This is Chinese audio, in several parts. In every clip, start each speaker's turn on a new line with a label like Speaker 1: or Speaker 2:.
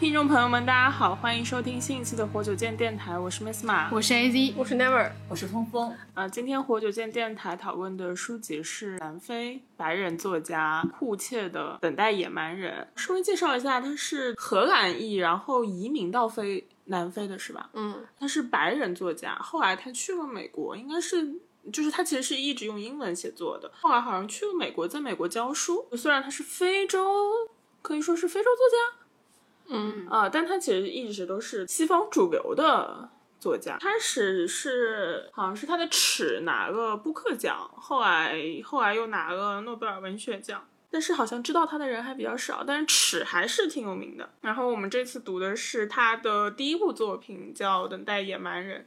Speaker 1: 听众朋友们，大家好，欢迎收听新一期的活久见电台，我是 Miss 马，
Speaker 2: 我是 AZ，
Speaker 3: 我是 Never，
Speaker 4: 我是峰峰。
Speaker 1: 呃，今天活久见电台讨论的书籍是南非白人作家库切的《等待野蛮人》。稍微介绍一下，他是荷兰裔，然后移民到非南非的是吧？
Speaker 3: 嗯，
Speaker 1: 他是白人作家，后来他去了美国，应该是。就是他其实是一直用英文写作的，后来好像去了美国，在美国教书。虽然他是非洲，可以说是非洲作家。
Speaker 3: 嗯
Speaker 1: 啊，但他其实一直都是西方主流的作家。开始是好像是他的《尺》拿了布克奖，后来后来又拿了诺贝尔文学奖，但是好像知道他的人还比较少。但是《尺》还是挺有名的。然后我们这次读的是他的第一部作品，叫《等待野蛮人》。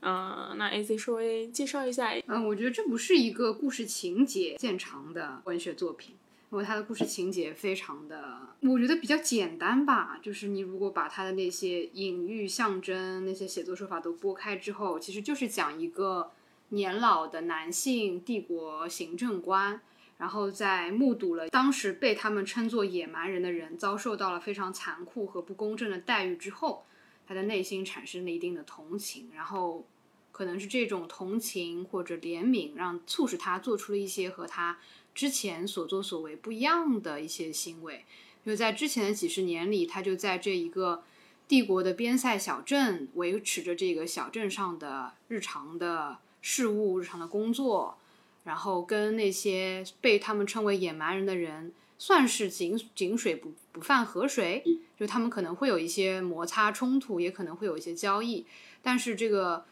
Speaker 1: 嗯，那 A C 稍微介绍一下。
Speaker 2: 嗯，我觉得这不是一个故事情节见长的文学作品。因为它的故事情节非常的，我觉得比较简单吧。就是你如果把它的那些隐喻、象征、那些写作手法都拨开之后，其实就是讲一个年老的男性帝国行政官，然后在目睹了当时被他们称作野蛮人的人遭受到了非常残酷和不公正的待遇之后，他的内心产生了一定的同情，然后可能是这种同情或者怜悯，让促使他做出了一些和他。之前所作所为不一样的一些行为，就在之前的几十年里，他就在这一个帝国的边塞小镇维持着这个小镇上的日常的事务、日常的工作，然后跟那些被他们称为野蛮人的人算是井井水不不犯河水，就他们可能会有一些摩擦冲突，也可能会有一些交易，但是这个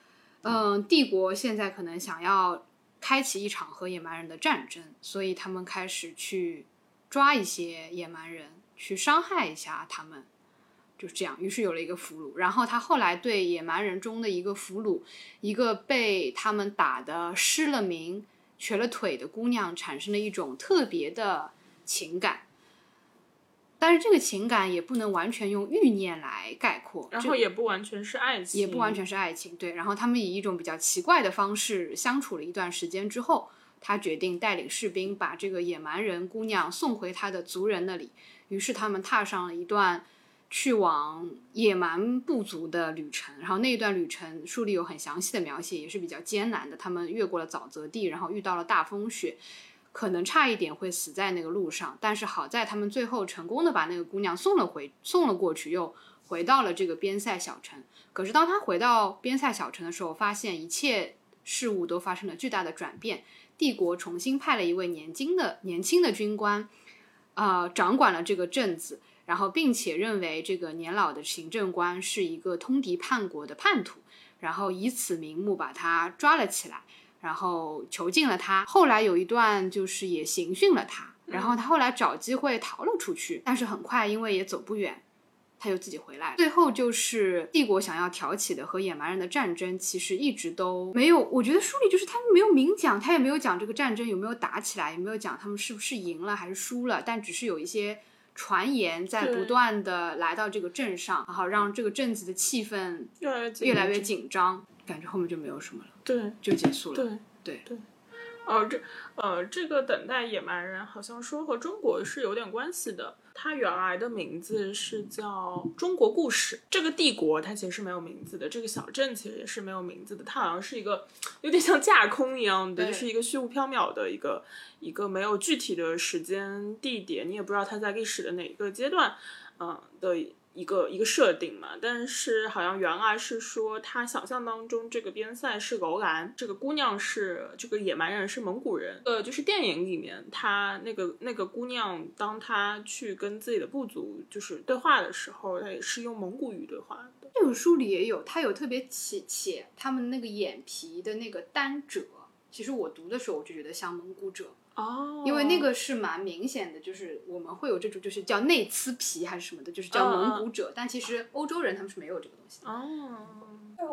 Speaker 2: 嗯，帝国现在可能想要。开启一场和野蛮人的战争，所以他们开始去抓一些野蛮人，去伤害一下他们，就是这样。于是有了一个俘虏，然后他后来对野蛮人中的一个俘虏，一个被他们打的失了名、瘸了腿的姑娘，产生了一种特别的情感。但是这个情感也不能完全用欲念来概括，
Speaker 1: 然后也不完全是爱情，
Speaker 2: 也不完全是爱情。对，然后他们以一种比较奇怪的方式相处了一段时间之后，他决定带领士兵把这个野蛮人姑娘送回他的族人那里。于是他们踏上了一段去往野蛮部族的旅程。然后那一段旅程书里有很详细的描写，也是比较艰难的。他们越过了沼泽地，然后遇到了大风雪。可能差一点会死在那个路上，但是好在他们最后成功的把那个姑娘送了回，送了过去，又回到了这个边塞小城。可是当他回到边塞小城的时候，发现一切事物都发生了巨大的转变。帝国重新派了一位年轻的年轻的军官，呃，掌管了这个镇子，然后并且认为这个年老的行政官是一个通敌叛国的叛徒，然后以此名目把他抓了起来。然后囚禁了他，后来有一段就是也刑讯了他，然后他后来找机会逃了出去，但是很快因为也走不远，他又自己回来了。最后就是帝国想要挑起的和野蛮人的战争，其实一直都没有。我觉得书里就是他们没有明讲，他也没有讲这个战争有没有打起来，也没有讲他们是不是赢了还是输了，但只是有一些传言在不断的来到这个镇上，然后让这个镇子的气氛越来越紧张。感觉后面就没有什么了，
Speaker 1: 对，
Speaker 2: 就结束了。
Speaker 1: 对
Speaker 2: 对
Speaker 1: 对，哦，这呃，这个等待野蛮人好像说和中国是有点关系的。它原来的名字是叫中国故事。这个帝国它其实是没有名字的，这个小镇其实也是没有名字的。它好像是一个有点像架空一样的，就是一个虚无缥缈的一个一个没有具体的时间地点，你也不知道它在历史的哪一个阶段，嗯的。一个一个设定嘛，但是好像原来是说他想象当中这个边塞是楼兰，这个姑娘是这个野蛮人是蒙古人。呃，就是电影里面他那个那个姑娘，当她去跟自己的部族就是对话的时候，她也是用蒙古语对话的。
Speaker 2: 这本书里也有，他有特别写写他们那个眼皮的那个单褶，其实我读的时候我就觉得像蒙古褶。
Speaker 1: 哦，
Speaker 2: 因为那个是蛮明显的，就是我们会有这种，就是叫内呲皮还是什么的，就是叫蒙古褶。但其实欧洲人他们是没有这个东西的。
Speaker 1: 哦，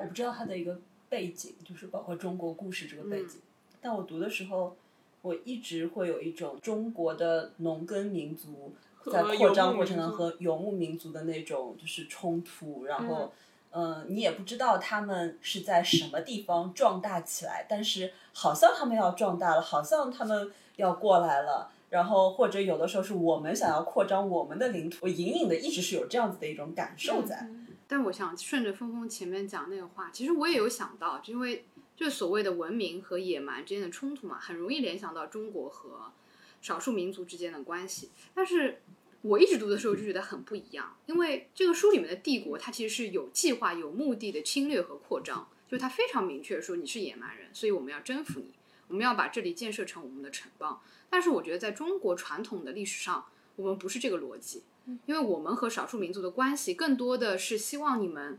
Speaker 4: 我不知道它的一个背景，就是包括中国故事这个背景。但我读的时候，我一直会有一种中国的农耕民族在扩张过程中和游牧民族的那种就是冲突，然后。嗯，嗯你也不知道他们是在什么地方壮大起来，但是好像他们要壮大了，好像他们要过来了，然后或者有的时候是我们想要扩张我们的领土，我隐隐的一直是有这样子的一种感受在。
Speaker 2: 但我想顺着峰峰前面讲那个话，其实我也有想到，因为就所谓的文明和野蛮之间的冲突嘛，很容易联想到中国和少数民族之间的关系。但是我一直读的时候就觉得很不一样，因为这个书里面的帝国，它其实是有计划、有目的的侵略和扩张，就是它非常明确说你是野蛮人，所以我们要征服你，我们要把这里建设成我们的城邦。但是我觉得在中国传统的历史上，我们不是这个逻辑。因为我们和少数民族的关系更多的是希望你们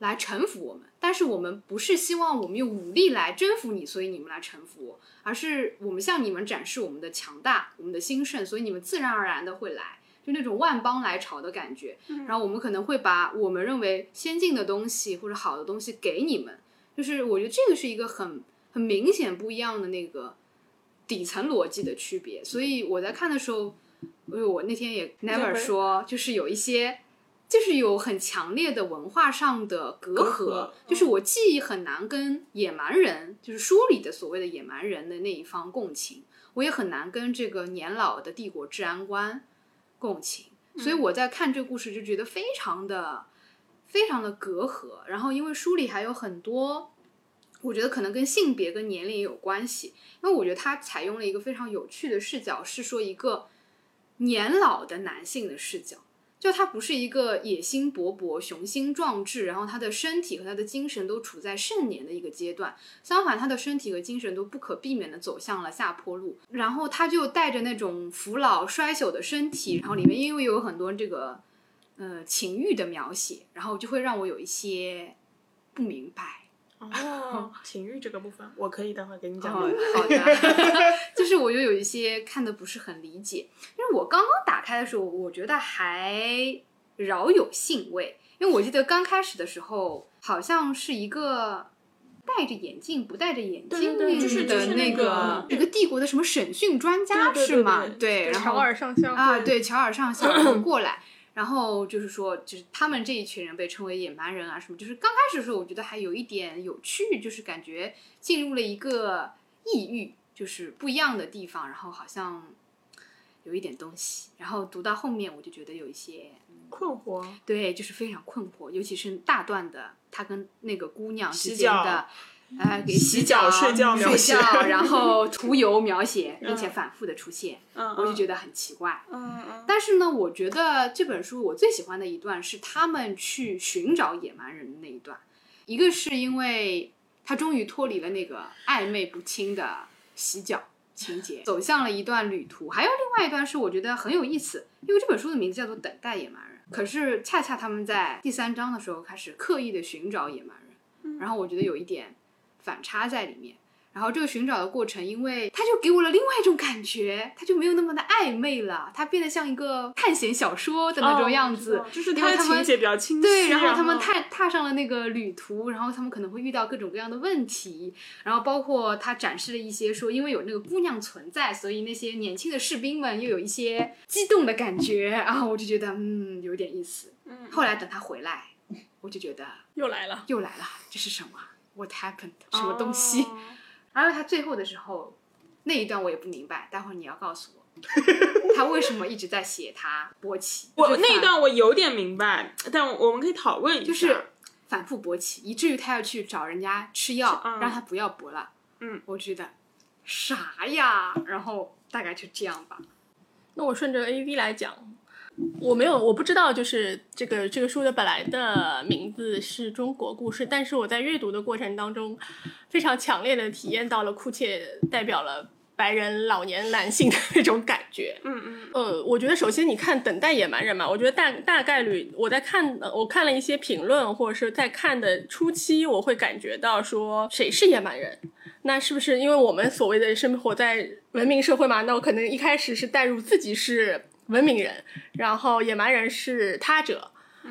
Speaker 2: 来臣服我们，但是我们不是希望我们用武力来征服你，所以你们来臣服我，而是我们向你们展示我们的强大、我们的兴盛，所以你们自然而然的会来，就那种万邦来朝的感觉。然后我们可能会把我们认为先进的东西或者好的东西给你们，就是我觉得这个是一个很很明显不一样的那个底层逻辑的区别。所以我在看的时候。因为我那天也 never 说，就是有一些，就是有很强烈的文化上的隔阂，就是我既很难跟野蛮人，就是书里的所谓的野蛮人的那一方共情，我也很难跟这个年老的帝国治安官共情，所以我在看这个故事就觉得非常的非常的隔阂。然后因为书里还有很多，我觉得可能跟性别跟年龄也有关系，因为我觉得他采用了一个非常有趣的视角，是说一个。年老的男性的视角，就他不是一个野心勃勃、雄心壮志，然后他的身体和他的精神都处在盛年的一个阶段。相反，他的身体和精神都不可避免的走向了下坡路。然后他就带着那种腐老衰朽的身体，然后里面因为有很多这个呃情欲的描写，然后就会让我有一些不明白。
Speaker 1: 哦，情欲这个部分，我可以待会儿给你讲。
Speaker 2: 好的，就是我就有一些看的不是很理解，因为我刚刚打开的时候，我觉得还饶有兴味，因为我记得刚开始的时候，好像是一个戴着眼镜不戴着眼镜
Speaker 1: 就是
Speaker 2: 的那个一个帝国的什么审讯专家是吗？对，然后
Speaker 3: 乔尔上校
Speaker 2: 啊，对，乔尔上校过来。然后就是说，就是他们这一群人被称为野蛮人啊，什么？就是刚开始的时候，我觉得还有一点有趣，就是感觉进入了一个异域，就是不一样的地方，然后好像有一点东西。然后读到后面，我就觉得有一些
Speaker 1: 困惑，
Speaker 2: 对，就是非常困惑，尤其是大段的他跟那个姑娘之间的。呃，给洗
Speaker 1: 脚、睡
Speaker 2: 觉、
Speaker 1: 睡觉，
Speaker 2: 然后涂油描写，并且反复的出现，我就觉得很奇怪。
Speaker 1: 嗯嗯。
Speaker 2: 但是呢，我觉得这本书我最喜欢的一段是他们去寻找野蛮人的那一段。一个是因为他终于脱离了那个暧昧不清的洗脚情节，走向了一段旅途。还有另外一段是我觉得很有意思，因为这本书的名字叫做《等待野蛮人》，可是恰恰他们在第三章的时候开始刻意的寻找野蛮人，然后我觉得有一点。反差在里面，然后这个寻找的过程，因为它就给我了另外一种感觉，它就没有那么的暧昧了，它变得像一个探险小说的那种样子，
Speaker 1: 就是它的情节比较清晰。
Speaker 2: 对，
Speaker 1: 然
Speaker 2: 后他们踏踏上了那个旅途，然后他们可能会遇到各种各样的问题，然后包括他展示了一些说，因为有那个姑娘存在，所以那些年轻的士兵们又有一些激动的感觉，然后我就觉得嗯有点意思。
Speaker 1: 嗯，
Speaker 2: 后来等他回来，我就觉得
Speaker 3: 又来了，
Speaker 2: 又来了，这是什么？What happened？什么东西？然后他最后的时候那一段我也不明白，待会儿你要告诉我，他为什么一直在写他勃起？
Speaker 1: 我那一段我有点明白，但我们可以讨论一下，
Speaker 2: 就是反复勃起，以至于他要去找人家吃药，让他不要勃了。
Speaker 1: 嗯，
Speaker 2: 我觉得啥呀？然后大概就这样吧。
Speaker 3: 那我顺着 A V 来讲。我没有，我不知道，就是这个这个书的本来的名字是中国故事，但是我在阅读的过程当中，非常强烈的体验到了库切代表了白人老年男性的那种感觉。
Speaker 1: 嗯嗯。
Speaker 3: 呃，我觉得首先你看《等待野蛮人》嘛，我觉得大大概率我在看，我看了一些评论，或者是在看的初期，我会感觉到说谁是野蛮人？那是不是因为我们所谓的生活在文明社会嘛？那我可能一开始是带入自己是。文明人，然后野蛮人是他者，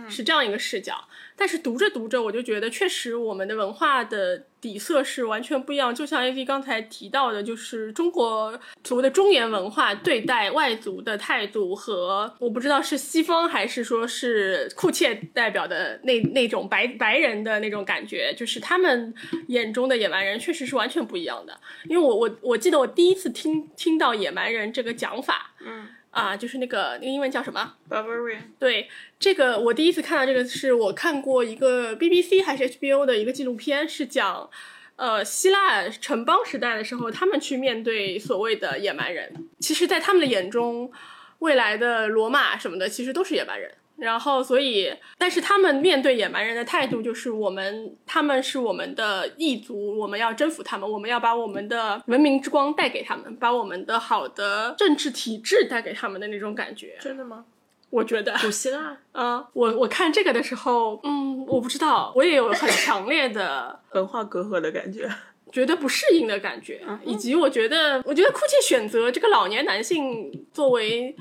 Speaker 3: 是这样一个视角。但是读着读着，我就觉得确实我们的文化的底色是完全不一样。就像 A V 刚才提到的，就是中国所谓的中原文化对待外族的态度，和我不知道是西方还是说是库切代表的那 那种白白人的那种感觉，就是他们眼中的野蛮人确实是完全不一样的。因为我我我记得我第一次听听到野蛮人这个讲法，
Speaker 1: 嗯
Speaker 3: 啊，就是那个那个英文叫什么
Speaker 1: ？，Barbarian，
Speaker 3: 对，这个我第一次看到这个是我看过一个 BBC 还是 HBO 的一个纪录片，是讲呃希腊城邦时代的时候，他们去面对所谓的野蛮人。其实，在他们的眼中，未来的罗马什么的其实都是野蛮人。然后，所以，但是他们面对野蛮人的态度就是，我们他们是我们的异族，我们要征服他们，我们要把我们的文明之光带给他们，把我们的好的政治体制带给他们的那种感觉。
Speaker 1: 真的吗？
Speaker 3: 我觉得，
Speaker 1: 古希腊
Speaker 3: 嗯，我我看这个的时候，嗯，我不知道，我也有很强烈的
Speaker 1: 文化隔阂的感觉。
Speaker 3: 觉得不适应的感觉，以及我觉得，我觉得库切选择这个老年男性作为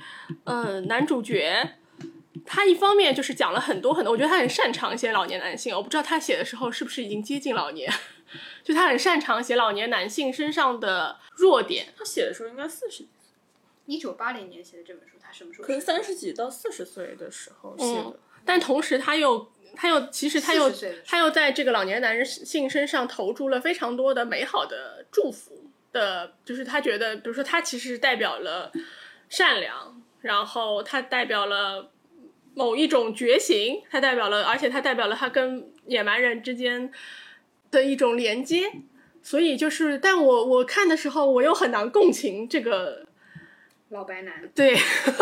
Speaker 3: 呃男主角，他一方面就是讲了很多很多，我觉得他很擅长写老年男性，我不知道他写的时候是不是已经接近老年，就他很擅长写老年男性身上的弱点，
Speaker 1: 他写的时候应该四十，
Speaker 2: 一九八零年写的这本书，他什么时候？
Speaker 1: 可能三十几到四十岁的时候写的。
Speaker 3: 但同时他又他又其实他又
Speaker 2: 40岁的时候
Speaker 3: 他又在这个老年男人性身上投注了非常多的美好的祝福的，就是他觉得，比如说他其实代表了善良，然后他代表了某一种觉醒，它代表了，而且它代表了他跟野蛮人之间的一种连接。所以就是，但我我看的时候，我又很难共情这个
Speaker 2: 老白男，
Speaker 3: 对，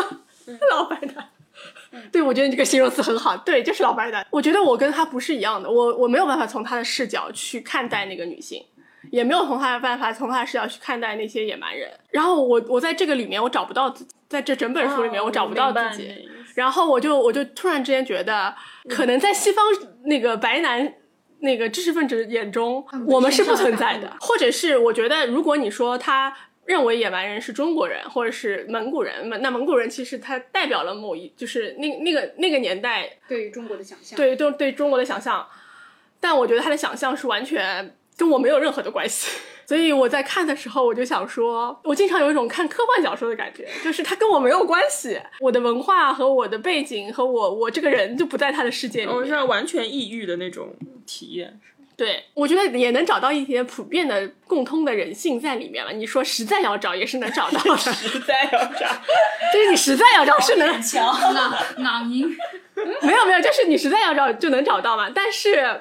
Speaker 3: 老白男。对，我觉得你这个形容词很好。对，就是老白男。我觉得我跟他不是一样的，我我没有办法从他的视角去看待那个女性，也没有从他的办法从他的视角去看待那些野蛮人。然后我我在这个里面我找不到自己，在这整本书里面我找不到自己。然后我就我就突然之间觉得，可能在西方那个白男那个知识分子眼中，我们是不存在的，或者是我觉得，如果你说他认为野蛮人是中国人或者是蒙古人，那蒙古人其实他代表了某一，就是那那个那个年代
Speaker 2: 对于中国的想象，
Speaker 3: 对对对中国的想象，但我觉得他的想象是完全跟我没有任何的关系。所以我在看的时候，我就想说，我经常有一种看科幻小说的感觉，就是它跟我没有关系，我的文化和我的背景和我我这个人就不在他的世界里面。
Speaker 1: 我是完全抑郁的那种体验。
Speaker 3: 对，我觉得也能找到一些普遍的共通的人性在里面了。你说实在要找，也是能找到的。
Speaker 1: 实在要找，
Speaker 3: 就是你实在要找是能，
Speaker 4: 强，
Speaker 2: 朗朗音，
Speaker 3: 没有没有，就是你实在要找就能找到嘛。但是，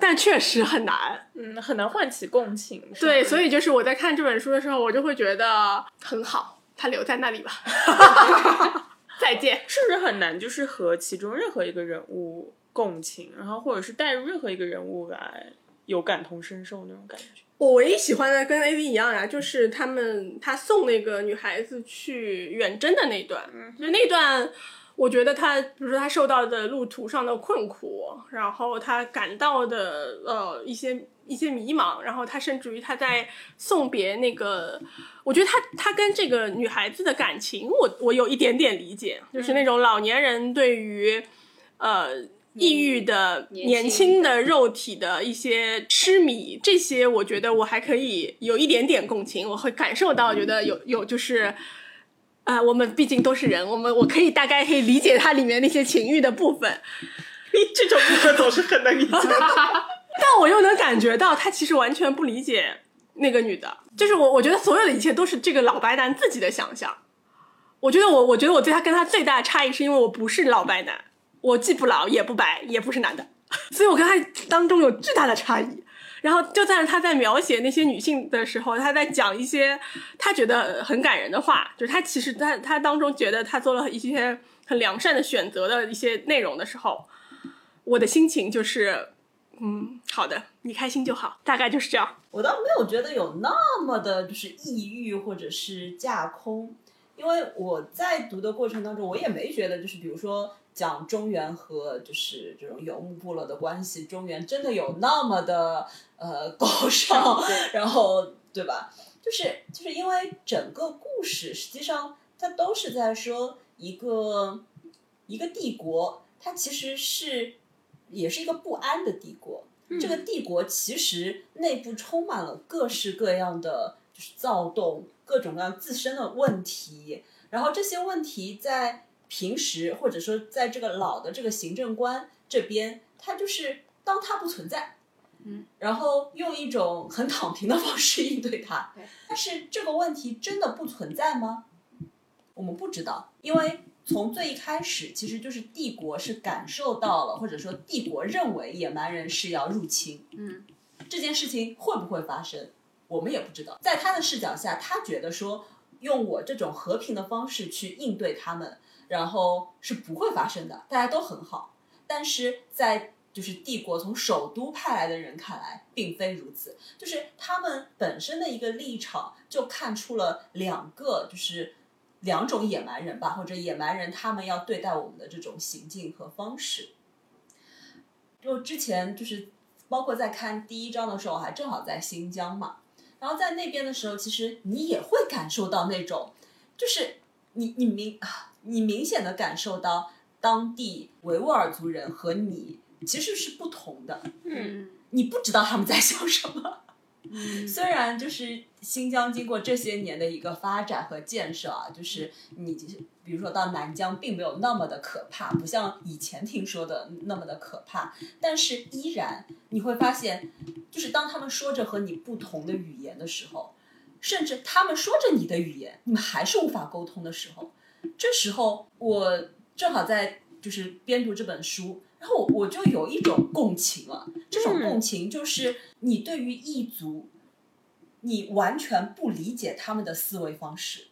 Speaker 3: 但确实很难。
Speaker 1: 嗯，很难唤起共情。
Speaker 3: 对，所
Speaker 1: 以
Speaker 3: 以就是我在看这本书的时候，我就会觉得很好，他留在那里吧。再见。
Speaker 1: 是不是很难？就是和其中任何一个人物共情，然后或者是带入任何一个人物来有感同身受那种感觉。
Speaker 3: 我唯一喜欢的跟 A V 一样呀，就是他们他送那个女孩子去远征的那一段，就那段，我觉得他，比如说他受到的路途上的困苦，然后他感到的呃一些一些迷茫，然后他甚至于他在送别那个，我觉得他他跟这个女孩子的感情，我我有一点点理解，就是那种老年人对于呃。抑郁的、
Speaker 2: 年
Speaker 3: 轻的肉体的一些痴迷，这些我觉得我还可以有一点点共情，我会感受到，觉得有有就是，啊、我们毕竟都是人，我们我可以大概可以理解它里面那些情欲的部分，你
Speaker 1: 这种部分总是很难理解。
Speaker 3: 但我又能感觉到他其实完全不理解那个女的，就是我我觉得所有的一切都是这个老白男自己的想象。我觉得我我觉得我对他跟他最大的差异是因为我不是老白男，我既不老也不白也不是男的，所以我跟他当中有巨大的差异。然后就在他在描写那些女性的时候，他在讲一些他觉得很感人的话，就是他其实他他当中觉得他做了一些很良善的选择的一些内容的时候，我的心情就是，嗯，好的，你开心就好，大概就是这样。
Speaker 4: 我倒没有觉得有那么的，就是抑郁或者是架空，因为我在读的过程当中，我也没觉得就是比如说讲中原和就是这种游牧部落的关系，中原真的有那么的呃高尚，然后对吧？就是就是因为整个故事实际上它都是在说一个一个帝国。它其实是也是一个不安的帝国。这个帝国其实内部充满了各式各样的就是躁动，各种各样自身的问题。然后这些问题在平时或者说在这个老的这个行政官这边，他就是当他不存在，
Speaker 2: 嗯，
Speaker 4: 然后用一种很躺平的方式应对他。但是这个问题真的不存在吗？我们不知道，因为。从最一开始，其实就是帝国是感受到了，或者说帝国认为野蛮人是要入侵。
Speaker 2: 嗯，
Speaker 4: 这件事情会不会发生，我们也不知道。在他的视角下，他觉得说用我这种和平的方式去应对他们，然后是不会发生的，大家都很好。但是在就是帝国从首都派来的人看来，并非如此。就是他们本身的一个立场，就看出了两个就是。两种野蛮人吧，或者野蛮人他们要对待我们的这种行径和方式。就之前就是包括在看第一章的时候，还正好在新疆嘛，然后在那边的时候，其实你也会感受到那种，就是你你明你明显的感受到当地维吾尔族人和你其实是不同的，
Speaker 2: 嗯，
Speaker 4: 你不知道他们在想什么。虽然就是新疆经过这些年的一个发展和建设啊，就是你比如说到南疆并没有那么的可怕，不像以前听说的那么的可怕，但是依然你会发现，就是当他们说着和你不同的语言的时候，甚至他们说着你的语言，你们还是无法沟通的时候，这时候我正好在就是编读这本书。然后我就有一种共情了，这种共情就是你对于异族，你完全不理解他们的思维方式，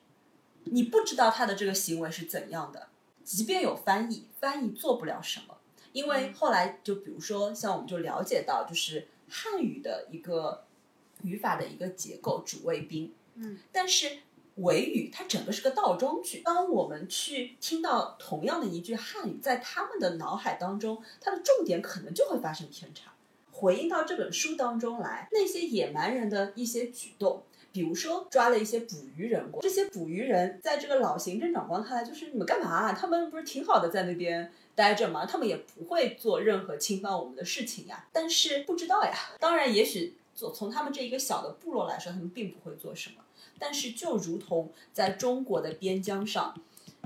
Speaker 4: 你不知道他的这个行为是怎样的。即便有翻译，翻译做不了什么，因为后来就比如说像我们就了解到，就是汉语的一个语法的一个结构，主谓宾，
Speaker 2: 嗯，
Speaker 4: 但是。维语它整个是个倒装句。当我们去听到同样的一句汉语，在他们的脑海当中，它的重点可能就会发生偏差。回应到这本书当中来，那些野蛮人的一些举动，比如说抓了一些捕鱼人过，这些捕鱼人在这个老行政长官看来，就是你们干嘛？他们不是挺好的在那边待着吗？他们也不会做任何侵犯我们的事情呀。但是不知道呀。当然，也许做从他们这一个小的部落来说，他们并不会做什么。但是，就如同在中国的边疆上，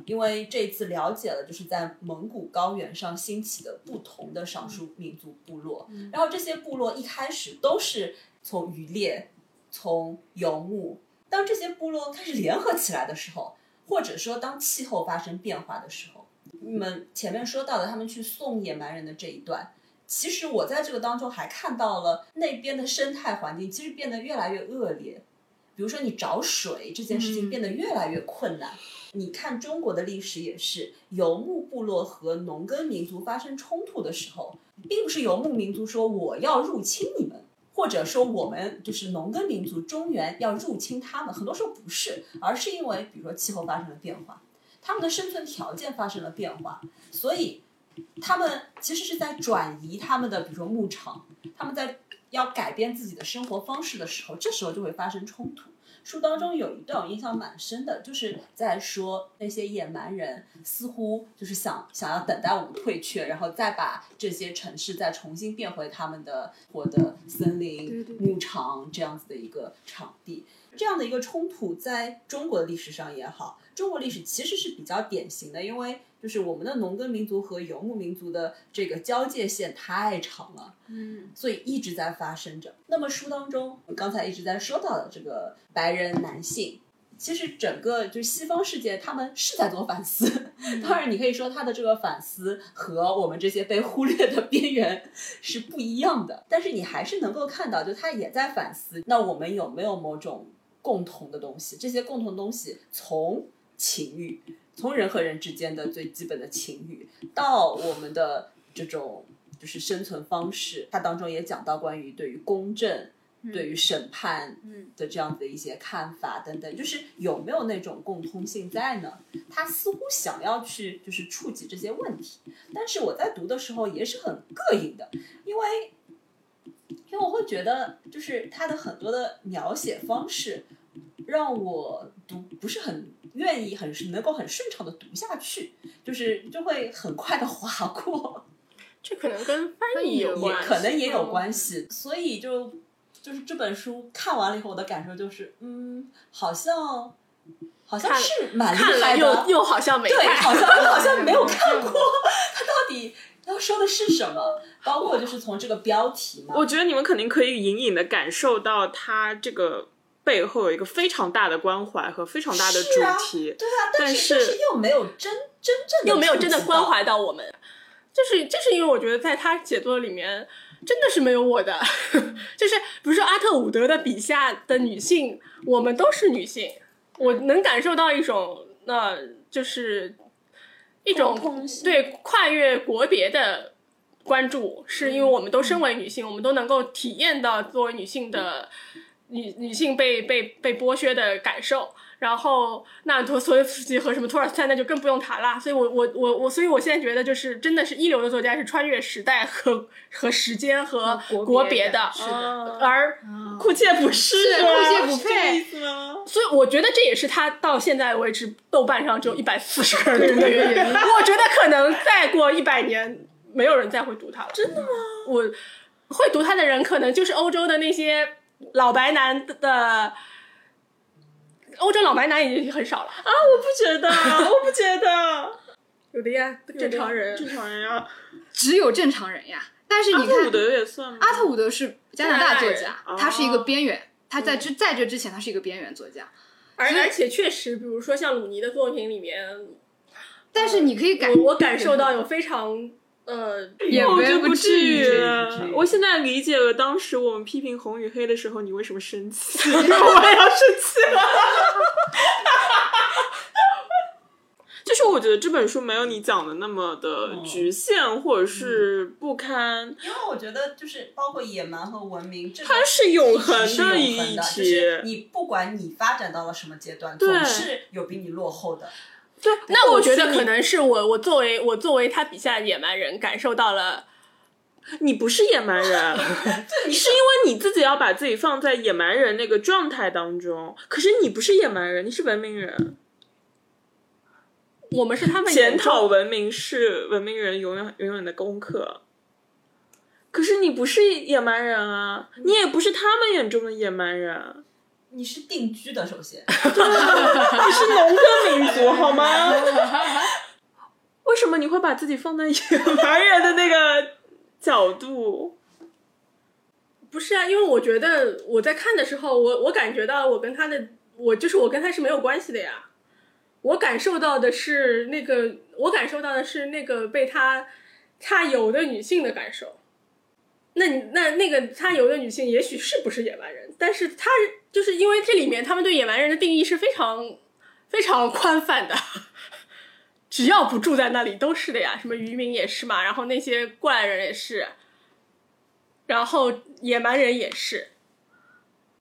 Speaker 4: 因为这次了解了，就是在蒙古高原上兴起的不同的少数民族部落，然后这些部落一开始都是从渔猎、从游牧，当这些部落开始联合起来的时候，或者说当气候发生变化的时候，你们前面说到的他们去送野蛮人的这一段，其实我在这个当中还看到了那边的生态环境其实变得越来越恶劣。比如说，你找水这件事情变得越来越困难。你看中国的历史也是，游牧部落和农耕民族发生冲突的时候，并不是游牧民族说我要入侵你们，或者说我们就是农耕民族中原要入侵他们，很多时候不是，而是因为比如说气候发生了变化，他们的生存条件发生了变化，所以他们其实是在转移他们的，比如说牧场，他们在。要改变自己的生活方式的时候，这时候就会发生冲突。书当中有一段我印象蛮深的，就是在说那些野蛮人似乎就是想想要等待我们退却，然后再把这些城市再重新变回他们的活的森林、牧场这样子的一个场地。这样的一个冲突，在中国的历史上也好，中国历史其实是比较典型的，因为。就是我们的农耕民族和游牧民族的这个交界线太长了，
Speaker 2: 嗯，
Speaker 4: 所以一直在发生着。那么书当中，刚才一直在说到的这个白人男性，其实整个就是西方世界，他们是在做反思。当然，你可以说他的这个反思和我们这些被忽略的边缘 是不一样的，但是你还是能够看到，就他也在反思。那我们有没有某种共同的东西？这些共同东西从情欲。从人和人之间的最基本的情欲，到我们的这种就是生存方式，它当中也讲到关于对于公正、对于审判的这样子的一些看法等等，就是有没有那种共通性在呢？他似乎想要去就是触及这些问题，但是我在读的时候也是很膈应的，因为因为我会觉得就是他的很多的描写方式让我读不是很。愿意很能够很顺畅的读下去，就是就会很快的划过。
Speaker 3: 这可能跟翻译有
Speaker 4: 也
Speaker 3: 关，
Speaker 4: 可能也有关系，所以就就是这本书看完了以后，我的感受就是，嗯，好像好像是蛮厉
Speaker 3: 看了
Speaker 4: 害的，
Speaker 3: 又又好像没
Speaker 4: 对，好像又好像没有看过，它到底要说的是什么？包括就是从这个标题嘛，
Speaker 1: 我觉得你们肯定可以隐隐的感受到它这个背后有一个非常大的关怀和非常大的主题。
Speaker 4: 对啊，但
Speaker 1: 但
Speaker 4: 是又没有真真正的
Speaker 3: 又没有真的关怀到我们，就是就是因为我觉得在他写作里面真的是没有我的，就是比如说阿特伍德的笔下的女性，我们都是女性，我能感受到一种呃，就是一种对跨越国别的关注，是因为我们都身为女性，我们都能够体验到作为女性的女女性被被被剥削的感受。然后，那托索耶夫斯基和什么托尔斯泰那就更不用谈了。所以我我我我，所以我现在觉得就是真的是一流的作家是穿越时代和和时间和
Speaker 2: 和
Speaker 3: 国别
Speaker 2: 的
Speaker 3: 的，
Speaker 2: 是
Speaker 1: 的
Speaker 3: 而
Speaker 1: 库切不是
Speaker 2: 库切不
Speaker 1: 是这个
Speaker 2: 配
Speaker 1: 意思吗？
Speaker 3: 所以我觉得这也是他到现在为止豆瓣上只有一百四十个人的原因。我觉得可能再过一百年，没有人再会读他了。真的吗？我会读他的人，可能就是欧洲的那些老白男的。欧洲老白男已经很少了，
Speaker 1: 啊，我不觉得，我不觉得，
Speaker 3: 有的呀，正常人。
Speaker 1: 正常人呀。
Speaker 2: 只有正常人呀。但是你看，
Speaker 1: 阿特伍德也算吗？
Speaker 2: 阿特伍德是加拿大作家他是一个边缘，他在之在这之前他是一个边缘作家。
Speaker 3: 而而且确实，比如说像鲁尼的作品里面，
Speaker 2: 但是你可以感，
Speaker 3: 我我感受到有非常呃，
Speaker 2: 也
Speaker 1: 我觉得
Speaker 2: 不至
Speaker 1: 至
Speaker 2: 于
Speaker 4: 不至于
Speaker 1: 我现在理解了当时我们批评红与黑的时候，你为什么生气？因为我也要生气了。就是我觉得这本书没有你讲的那么的局限，或者是不堪，
Speaker 4: 因为我觉得就是包括野蛮和文明，这个
Speaker 1: 它是永恒的一
Speaker 4: 恒的，就
Speaker 1: 体。
Speaker 4: 是你不管你发展到了什么阶段，
Speaker 1: 对
Speaker 4: 总是有比你落后的。
Speaker 1: 对，
Speaker 3: 那我觉得可能是我我作为我作为他笔下的野蛮人，感受到了
Speaker 1: 你不是野蛮人，你是因为你自己要把自己放在野蛮人那个状态当中，可是你不是野蛮人，你是文明人。
Speaker 3: 我们是他们
Speaker 1: 检讨文明是文明人永远永远的功课。可是你不是野蛮人啊，你也不是他们眼中的野蛮人，
Speaker 4: 你是定居的，首先，
Speaker 1: 你是农耕民族好吗？为什么你会把自己放在野蛮人的那个角度？
Speaker 3: 不是啊，因为我觉得我在看的时候，我我感觉到我跟他的我就是我跟他是没有关系的呀。我感受到的是那个，我感受到的是那个被他他有的女性的感受。那你那那个他有的女性也许是不是野蛮人，但是他就是因为这里面他们对野蛮人的定义是非常非常宽泛的，只要不住在那里都是的呀，什么渔民也是嘛，然后那些过来人也是，然后野蛮人也是，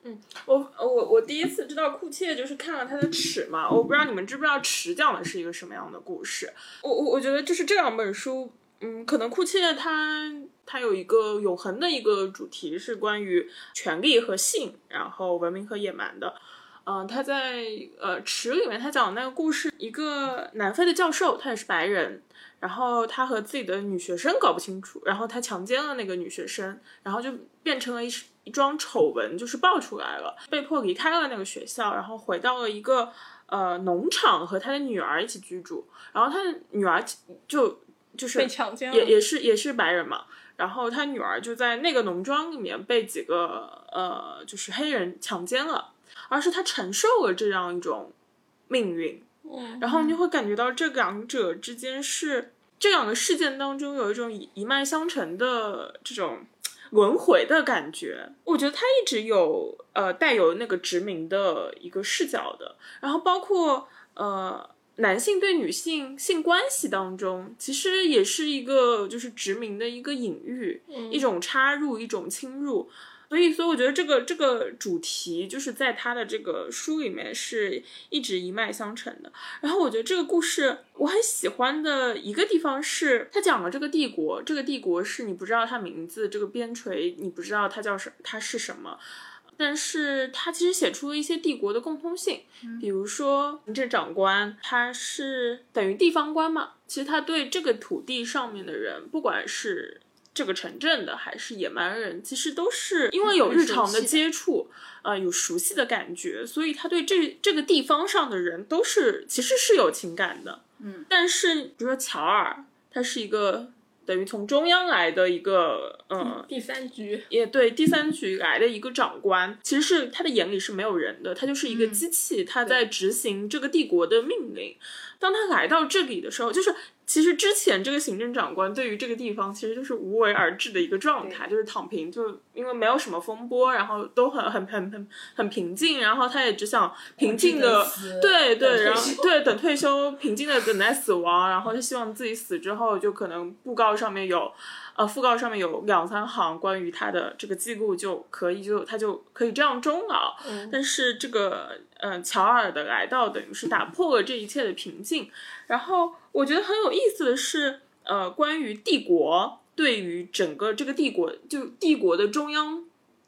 Speaker 3: 嗯
Speaker 1: 我我我第一次知道库切就是看了他的《尺》嘛，我不知道你们知不知道《尺》讲的是一个什么样的故事。我我我觉得就是这两本书，嗯，可能库切他他有一个永恒的一个主题是关于权力和性，然后文明和野蛮的。嗯、他在呃《池》里面他讲的那个故事，一个南非的教授，他也是白人，然后他和自己的女学生搞不清楚，然后他强奸了那个女学生，然后就变成了一一桩丑闻，就是爆出来了，被迫离开了那个学校，然后回到了一个呃农场和他的女儿一起居住，然后他的女儿就就是
Speaker 3: 被强奸了，
Speaker 1: 也也是也是白人嘛，然后他女儿就在那个农庄里面被几个呃就是黑人强奸了，而是他承受了这样一种命运，
Speaker 3: 嗯
Speaker 1: 然后你就会感觉到这两者之间是这两个事件当中有一种一一脉相承的这种轮回的感觉。我觉得他一直有呃带有那个殖民的一个视角的，然后包括呃。男性对女性性关系当中，其实也是一个就是殖民的一个隐喻，一种插入，一种侵入。所以，所以我觉得这个这个主题就是在他的这个书里面是一直一脉相承的。然后我觉得这个故事我很喜欢的一个地方是，他讲了这个帝国，这个帝国是你不知道它名字，这个边陲你不知道它叫什，它是什么。但是他其实写出了一些帝国的共通性，比如说行政长官他是等于地方官嘛，其实他对这个土地上面的人，不管是这个城镇的还是野蛮人，其实都是因为有日常的接触，呃，有熟悉的感觉，所以他对这这个地方上的人都是其实是有情感的。
Speaker 2: 嗯，
Speaker 1: 但是比如说乔尔，他是一个等于从中央来的一个，嗯，
Speaker 3: 第三局
Speaker 1: 也对第三局来的一个长官，其实是他的眼里是没有人的，他就是一个机器，他在执行这个帝国的命令。当他来到这里的时候，就是其实之前这个行政长官对于这个地方其实就是无为而治的一个状态，就是躺平，就因为没有什么风波，然后都很很很很很平静，然后他也只想平静的，对对，然后对等退休，平静的等待死亡，然后他希望自己死之后就可能布告上面有。呃，讣告上面有两三行关于他的这个记录就可以，就他就可以这样终老。但是这个，呃，乔尔的来到等于是打破了这一切的平静。然后我觉得很有意思的是，呃，关于帝国对于整个这个帝国，就帝国的中央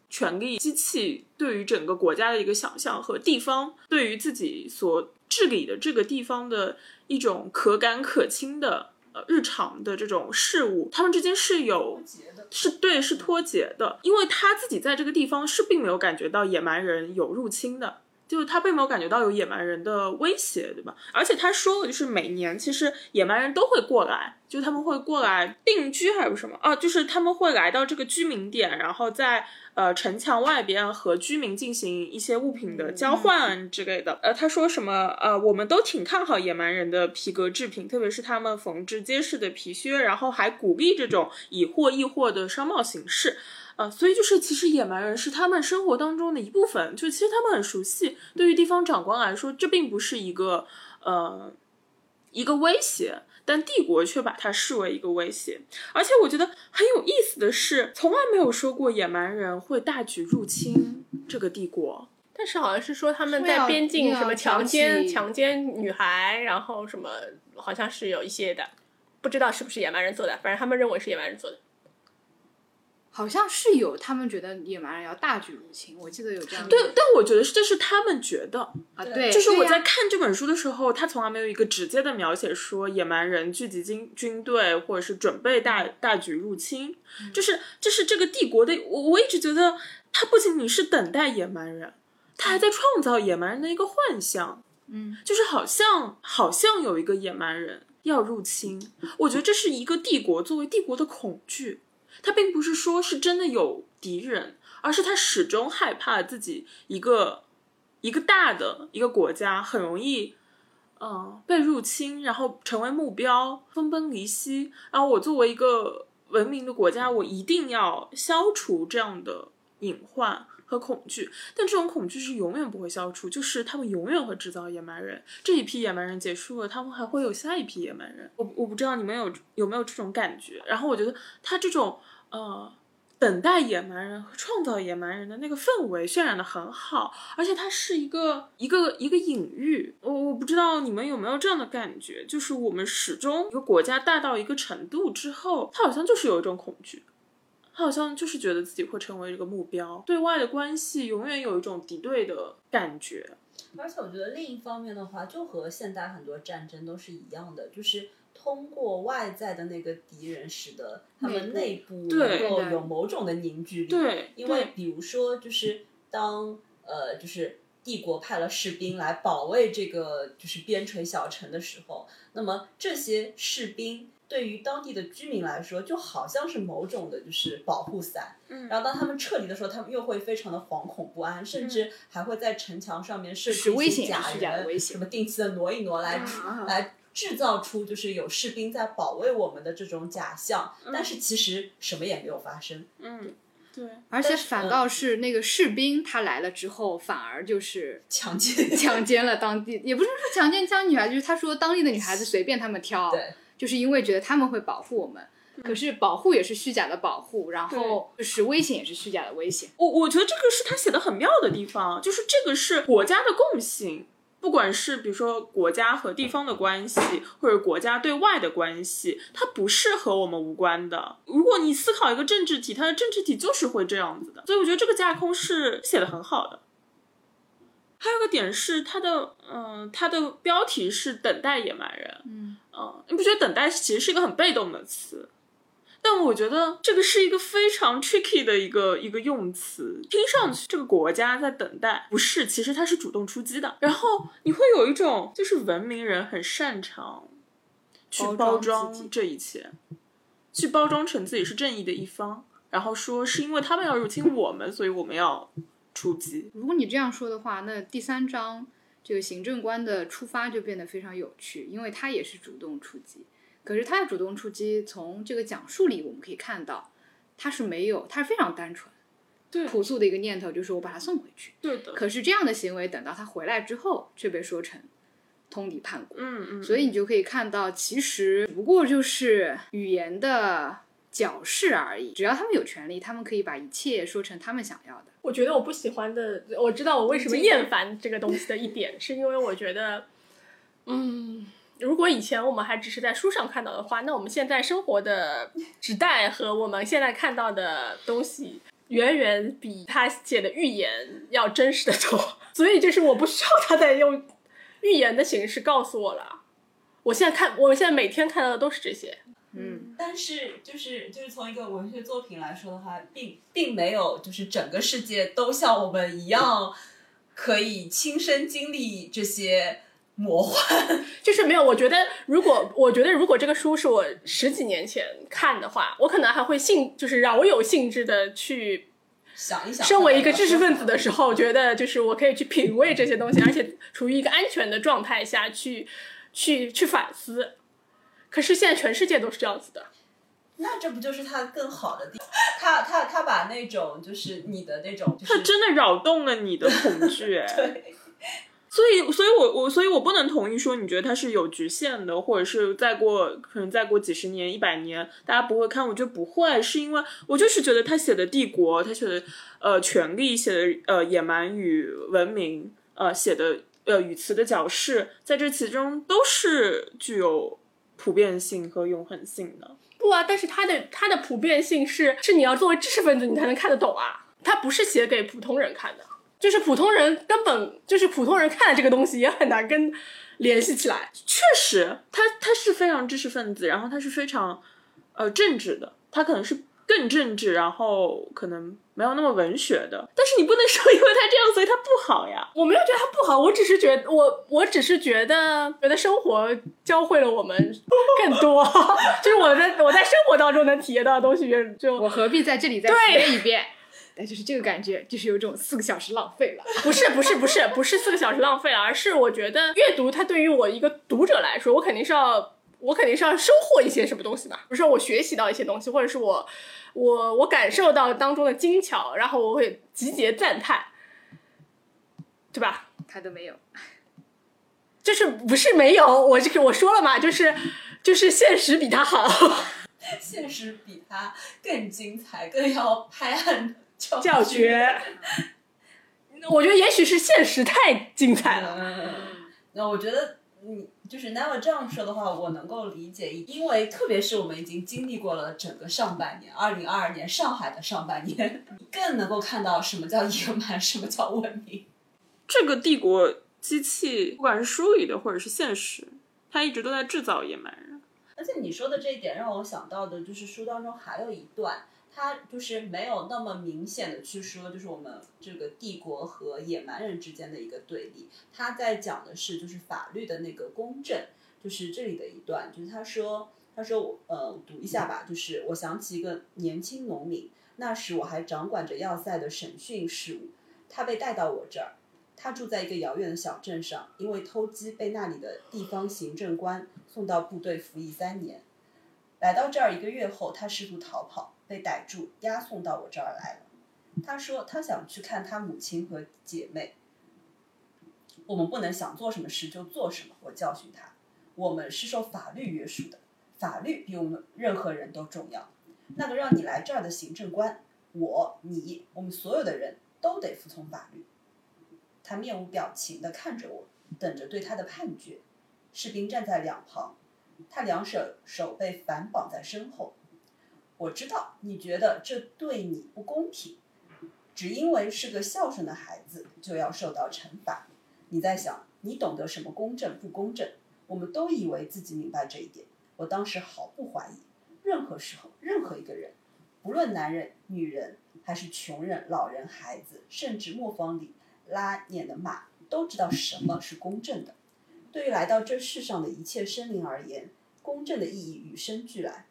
Speaker 1: 权力机器对于整个国家的一个想象和地方对于自己所治理的这个地方的一种可感可亲的。呃，日常的这种事物，他们之间是有是对是脱节的，因为他自己在这个地方是并没有感觉到野蛮人有入侵的，就是他并没有感觉到有野蛮人的威胁，对吧？而且他说了，就是每年其实野蛮人都会过来，就他们会过来定居还是什么啊？就是他们会来到这个居民点，然后在。呃，城墙外边和居民进行一些物品的交换之类的。呃，他说什么？呃，我们都挺看好野蛮人的皮革制品，特别是他们缝制结实的皮靴，然后还鼓励这种以货易货的商贸形式。呃，所以就是其实野蛮人是他们生活当中的一部分，就其实他们很熟悉。对于地方长官来说，这并不是一个呃一个威胁。但帝国却把它视为一个威胁，而且我觉得很有意思的是，从来没有说过野蛮人会大举入侵这个帝国。
Speaker 3: 但是好像是说他们在边境什么强奸强奸女孩，然后什么好像是有一些的，不知道是不是野蛮人做的，反正他们认为是野蛮人做的。
Speaker 2: 好像是有，他们觉得野蛮人要大举入侵，我记得有这样。
Speaker 1: 对，但我觉得这是他们觉得
Speaker 2: 啊，对，
Speaker 1: 就是我在看这本书的时候，他从来没有一个直接的描写说野蛮人聚集军军队或者是准备大大举入侵，就是这是这个帝国的。我我一直觉得他不仅仅是等待野蛮人，他还在创造野蛮人的一个幻象。
Speaker 2: 嗯，
Speaker 1: 就是好像好像有一个野蛮人要入侵，我觉得这是一个帝国作为帝国的恐惧。他并不是说是真的有敌人，而是他始终害怕自己一个一个大的一个国家很容易，嗯，被入侵，然后成为目标，分崩离析。然后我作为一个文明的国家，我一定要消除这样的隐患和恐惧。但这种恐惧是永远不会消除，就是他们永远会制造野蛮人。这一批野蛮人结束了，他们还会有下一批野蛮人。我我不知道你们有有没有这种感觉。然后我觉得他这种。呃，等待野蛮人和创造野蛮人的那个氛围渲染的很好，而且它是一个一个一个隐喻。我我不知道你们有没有这样的感觉，就是我们始终一个国家大到一个程度之后，它好像就是有一种恐惧，它好像就是觉得自己会成为一个目标，对外的关系永远有一种敌对的感觉。
Speaker 4: 而且我觉得另一方面的话，就和现代很多战争都是一样的，就是。通过外在的那个敌人，使得他们内部能够有某种的凝聚力。
Speaker 1: 对，
Speaker 4: 因为比如说，就是当呃，就是帝国派了士兵来保卫这个就是边陲小城的时候，那么这些士兵对于当地的居民来说，就好像是某种的就是保护伞。
Speaker 1: 嗯。
Speaker 4: 然后当他们撤离的时候，他们又会非常的惶恐不安，甚至还会在城墙上面设
Speaker 2: 置
Speaker 4: 危险假人，什么定期的挪一挪来来。制造出就是有士兵在保卫我们的这种假象，但是其实什么也没有发生。
Speaker 1: 嗯，对，
Speaker 2: 而且反倒是那个士兵他来了之后，反而就是
Speaker 4: 强奸
Speaker 2: 强奸了当地，也不是说强奸江女孩，就是他说当地的女孩子随便他们挑，
Speaker 4: 对，
Speaker 2: 就是因为觉得他们会保护我们。可是保护也是虚假的保护，然后就是危险也是虚假的危险。
Speaker 1: 我我觉得这个是他写的很妙的地方，就是这个是国家的共性。不管是比如说国家和地方的关系，或者国家对外的关系，它不是和我们无关的。如果你思考一个政治体，它的政治体就是会这样子的。所以我觉得这个架空是写的很好的。还有个点是它的，嗯、它的标题是“等待野蛮人”。
Speaker 2: 嗯，
Speaker 1: 嗯，你不觉得等待其实是一个很被动的词？但我觉得这个是一个非常 tricky 的一个一个用词，听上去这个国家在等待，不是，其实它是主动出击的。然后你会有一种就是文明人很擅长去包
Speaker 2: 装
Speaker 1: 这一切，去包装成自己是正义的一方，然后说是因为他们要入侵我们，所以我们要出击。
Speaker 2: 如果你这样说的话，那第三章这个行政官的出发就变得非常有趣，因为他也是主动出击。可是他的主动出击，从这个讲述里我们可以看到，他是没有，他是非常单纯、
Speaker 1: 对
Speaker 2: 朴素的一个念头，就是我把他送回去。
Speaker 1: 对的，
Speaker 2: 可是这样的行为，等到他回来之后，却被说成通敌叛国。
Speaker 1: 嗯嗯，
Speaker 2: 所以你就可以看到，其实不过就是语言的矫饰而已。只要他们有权利，他们可以把一切说成他们想要的。
Speaker 3: 我觉得我不喜欢的，我知道我为什么厌烦这个东西的一点，是因为我觉得，嗯，如果以前我们还只是在书上看到的话，那我们现在生活的纸袋和我们现在看到的东西，远远比他写的预言要真实的多。所以就是我不需要他再用预言的形式告诉我了。我现在看，我现在每天看到的都是这些。
Speaker 2: 嗯，
Speaker 4: 但是就是就是从一个文学作品来说的话，并并没有就是整个世界都像我们一样可以亲身经历这些魔幻。
Speaker 3: 就是没有，我觉得如果我觉得如果这个书是我十几年前看的话，我可能还会兴，就是饶有兴致的去。
Speaker 4: 想一想，
Speaker 3: 身为一个知识分子的时候，觉得就是我可以去品味这些东西，而且处于一个安全的状态下去去去反思。可是现在全世界都是这样子的，
Speaker 4: 那这不就是他更好的地方？他他他把那种就是你的那种，就是
Speaker 1: 它真的扰动了你的恐惧，哎。
Speaker 4: 对
Speaker 1: 所以，所以我我所以我不能同意说你觉得它是有局限的，或者是再过可能再过几十年、一百年，大家不会看。我觉得不会，是因为我就是觉得他写的帝国，他写的呃权力，写的呃野蛮与文明，呃写的呃语词的矫饰，在这其中都是具有普遍性和永恒性的。
Speaker 3: 不啊，但是它的它的普遍性是是你要作为知识分子你才能看得懂啊，它不是写给普通人看的，就是普通人根本就是普通人看了这个东西也很难跟联系起来。
Speaker 1: 确实，他他是非常知识分子，然后他是非常呃政治的，他可能是更政治，然后可能没有那么文学的。但是你不能说因为他这样，所以他不好呀。
Speaker 3: 我没有觉得他不好，我只是觉得我我只是觉得觉得生活教会了我们更多，就是我在我在生活当中能体验到的东西远就
Speaker 2: 我何必在这里再
Speaker 3: 对
Speaker 2: 体验一遍？但就是这个感觉，就是有种四个小时浪费了。
Speaker 3: 不是不是不是不是四个小时浪费了，而是我觉得阅读它对于我一个读者来说，我肯定是要我肯定是要收获一些什么东西嘛，比如说我学习到一些东西，或者是我我我感受到当中的精巧，然后我会集结赞叹，对吧？
Speaker 2: 他都没有，
Speaker 3: 就是不是没有，我这个我说了嘛，就是就是现实比他好，
Speaker 4: 现实比他更精彩，更要拍案叫
Speaker 3: 教学。我觉得也许是现实太精彩了，
Speaker 4: 嗯，那我觉得你就是 Never 这样说的话，我能够理解，因为特别是我们已经经历过了整个上半年，二零二二年上海的上半年，更能够看到什么叫野蛮，什么叫文明。
Speaker 1: 这个帝国机器，不管是书里的或者是现实，它一直都在制造野蛮人。
Speaker 4: 而且你说的这一点让我想到的就是书当中还有一段，它就是没有那么明显的去说，就是我们这个帝国和野蛮人之间的一个对立。他在讲的是就是法律的那个公正，就是这里的一段，就是他说他说我呃读一下吧，就是我想起一个年轻农民，那时我还掌管着要塞的审讯事务，他被带到我这儿。他住在一个遥远的小镇上，因为偷鸡被那里的地方行政官送到部队服役三年。来到这儿一个月后，他试图逃跑，被逮住，押送到我这儿来了。他说他想去看他母亲和姐妹。我们不能想做什么事就做什么，我教训他。我们是受法律约束的，法律比我们任何人都重要。那个让你来这儿的行政官，我、你，我们所有的人都得服从法律。他面无表情地看着我，等着对他的判决。士兵站在两旁，他两手手被反绑在身后。我知道你觉得这对你不公平，只因为是个孝顺的孩子就要受到惩罚。你在想，你懂得什么公正不公正？我们都以为自己明白这一点。我当时毫不怀疑，任何时候，任何一个人，不论男人、女人，还是穷人、老人、孩子，甚至磨坊里拉碾的马，都知道什么是公正的。对于来到这世上的一切生灵而言，公正的意义与生俱来。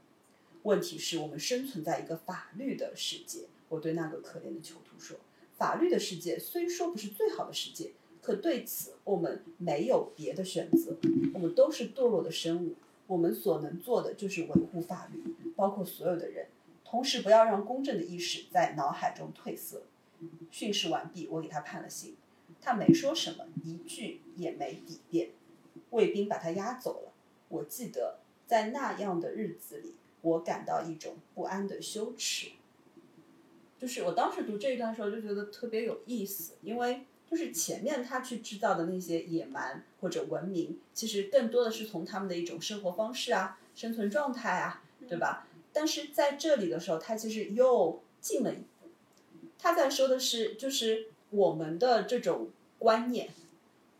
Speaker 4: 问题是我们生存在一个法律的世界。我对那个可怜的囚徒说：“法律的世界虽说不是最好的世界，可对此我们没有别的选择。我们都是堕落的生物，我们所能做的就是维护法律，包括所有的人。同时，不要让公正的意识在脑海中褪色。”训示完毕，我给他判了刑。他没说什么，一句也没抵辩。卫兵把他押走了。我记得在那样的日子里，我感到一种不安的羞耻。就是我当时读这一段的时候，就觉得特别有意思，因为就是前面他去制造的那些野蛮或者文明，其实更多的是从他们的一种生活方式啊、生存状态啊，对吧？但是在这里的时候，他其实又进了一步，他在说的是，就是我们的这种观念。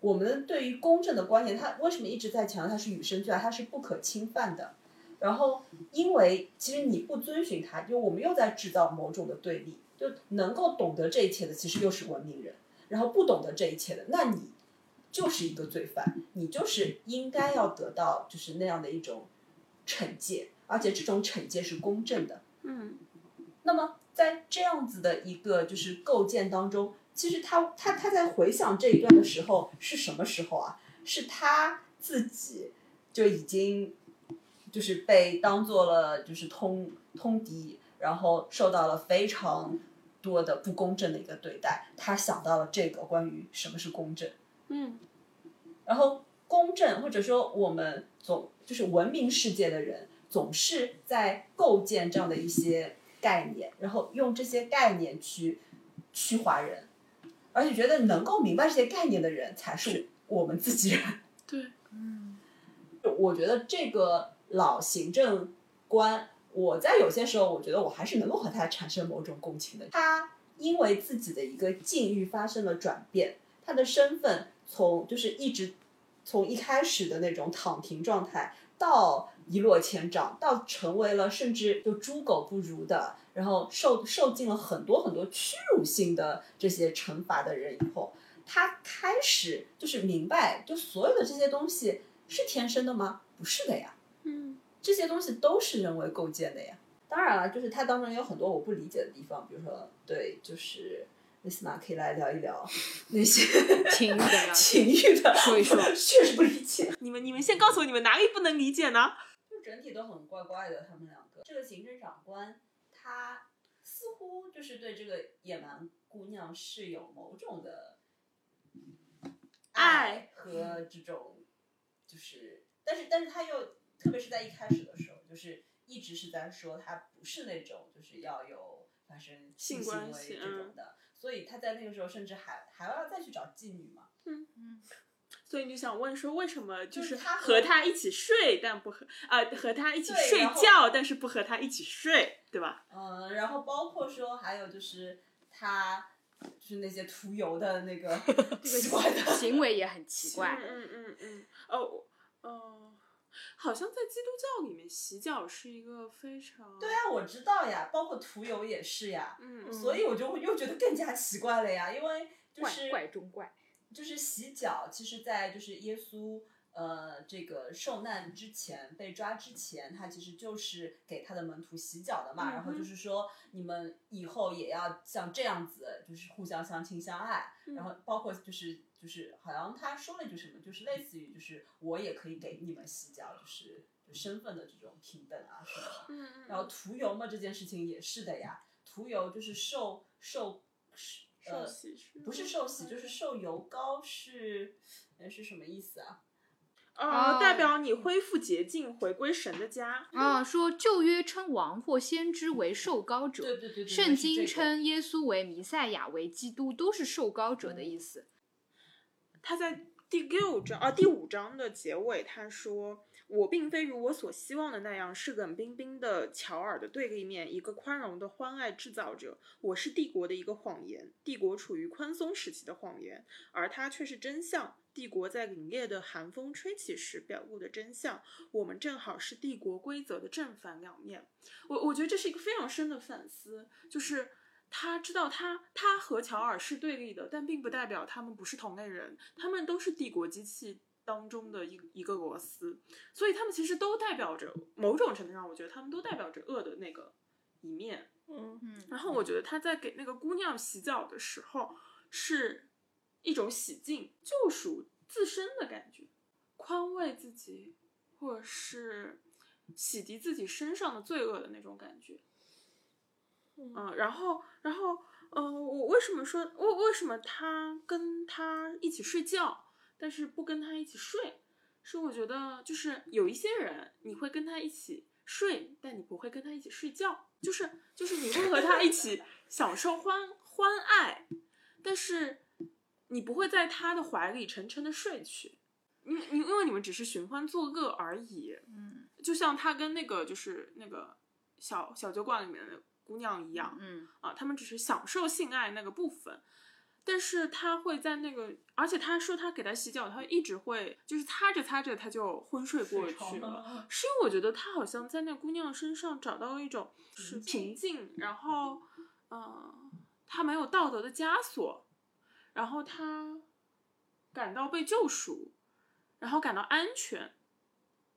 Speaker 4: 我们对于公正的观念，他为什么一直在强调它是与生俱来，它是不可侵犯的？然后，因为其实你不遵循它，就我们又在制造某种的对立。就能够懂得这一切的，其实又是文明人；然后不懂得这一切的，那你就是一个罪犯，你就是应该要得到就是那样的一种惩戒，而且这种惩戒是公正的。
Speaker 1: 嗯。
Speaker 4: 那么在这样子的一个就是构建当中。其实他他他在回想这一段的时候是什么时候啊？是他自己就已经就是被当做了就是通通敌，然后受到了非常多的不公正的一个对待。他想到了这个关于什么是公正，
Speaker 1: 嗯，
Speaker 4: 然后公正或者说我们总就是文明世界的人总是在构建这样的一些概念，然后用这些概念去驱华人。而且觉得能够明白这些概念的人才是我们自己人。
Speaker 1: 对，
Speaker 2: 嗯，
Speaker 4: 我觉得这个老行政官，我在有些时候，我觉得我还是能够和他产生某种共情的。他因为自己的一个境遇发生了转变，他的身份从就是一直从一开始的那种躺平状态，到一落千丈，到成为了甚至就猪狗不如的。然后受受尽了很多很多屈辱性的这些惩罚的人以后，他开始就是明白，就所有的这些东西是天生的吗？不是的呀，这些东西都是人为构建的呀。当然了，就是它当中有很多我不理解的地方，比如说，对，就是丽斯玛可以来聊一聊那些
Speaker 2: 情欲的
Speaker 4: 情欲的，
Speaker 2: 说一说，
Speaker 4: 确实不理解。
Speaker 1: 你们你们先告诉我你们哪里不能理解呢？
Speaker 4: 就整体都很怪怪的，他们两个。这个行政长官。他似乎就是对这个野蛮姑娘是有某种的爱和这种，就是，但是，但是他又特别是在一开始的时候，就是一直是在说他不是那种就是要有发生性行为这种的，所以他在那个时候甚至还还要再去找妓女嘛。
Speaker 1: 嗯嗯。所以你就想问说，为什么
Speaker 4: 就是他
Speaker 1: 和他一起睡，但不和啊和他一起睡觉，但是不和他一起睡，对吧？
Speaker 4: 嗯，然后包括说还有就是他就是那些涂油的那个 奇怪的
Speaker 2: 行为也很奇怪。
Speaker 1: 嗯嗯嗯哦哦，好像在基督教里面洗脚是一个非常
Speaker 4: 对啊，我知道呀，包括涂油也是呀。
Speaker 1: 嗯，
Speaker 4: 所以我就又觉得更加奇怪了呀，因为就是
Speaker 2: 怪中怪。
Speaker 4: 就是洗脚，其实，在就是耶稣呃这个受难之前被抓之前，他其实就是给他的门徒洗脚的嘛。然后就是说，你们以后也要像这样子，就是互相相亲相爱。然后包括就是就是好像他说了一句什么，就是类似于就是我也可以给你们洗脚，就是身份的这种平等啊什么的。然后涂油嘛，这件事情也是的呀，涂油就是受受。
Speaker 1: 受洗是
Speaker 4: 不是受洗就是受油膏是，呃是什么意思啊？
Speaker 1: 呃，代表你恢复洁净，回归神的家。
Speaker 2: 啊，说旧约称王或先知为受膏者，
Speaker 4: 对对对对，
Speaker 2: 圣经称耶稣为弥赛亚为基督，都是受膏者的意思。
Speaker 1: 他在第六章啊，第五章的结尾，他说：“我并非如我所希望的那样，是冷冰冰的乔尔的对立面，一个宽容的欢爱制造者。我是帝国的一个谎言，帝国处于宽松时期的谎言，而它却是真相。帝国在凛冽的寒风吹起时表露的真相。我们正好是帝国规则的正反两面。我我觉得这是一个非常深的反思，就是。”他知道他他和乔尔是对立的，但并不代表他们不是同类人，他们都是帝国机器当中的一一个螺丝，所以他们其实都代表着某种程度上，我觉得他们都代表着恶的那个一面。
Speaker 3: 嗯
Speaker 2: 嗯
Speaker 1: 然后我觉得他在给那个姑娘洗脚的时候，是一种洗净、救赎自身的感觉，宽慰自己，或者是洗涤自己身上的罪恶的那种感觉。嗯，然后，然后，呃，我为什么说，为为什么他跟他一起睡觉，但是不跟他一起睡？是我觉得，就是有一些人，你会跟他一起睡，但你不会跟他一起睡觉，就是就是你会和他一起 享受欢欢爱，但是你不会在他的怀里沉沉的睡去，因因因为你们只是寻欢作乐而已。
Speaker 2: 嗯
Speaker 1: 就像他跟那个就是那个小小酒馆里面的姑娘一样，
Speaker 2: 嗯
Speaker 1: 啊，他们只是享受性爱那个部分，但是他会在那个，而且他说他给他洗脚，他一直会就是擦着擦着他就昏睡过去了，是因为我觉得他好像在那姑娘身上找到了一种是
Speaker 4: 平静
Speaker 1: 然后，呃，他没有道德的枷锁，然后他感到被救赎，然后感到安全，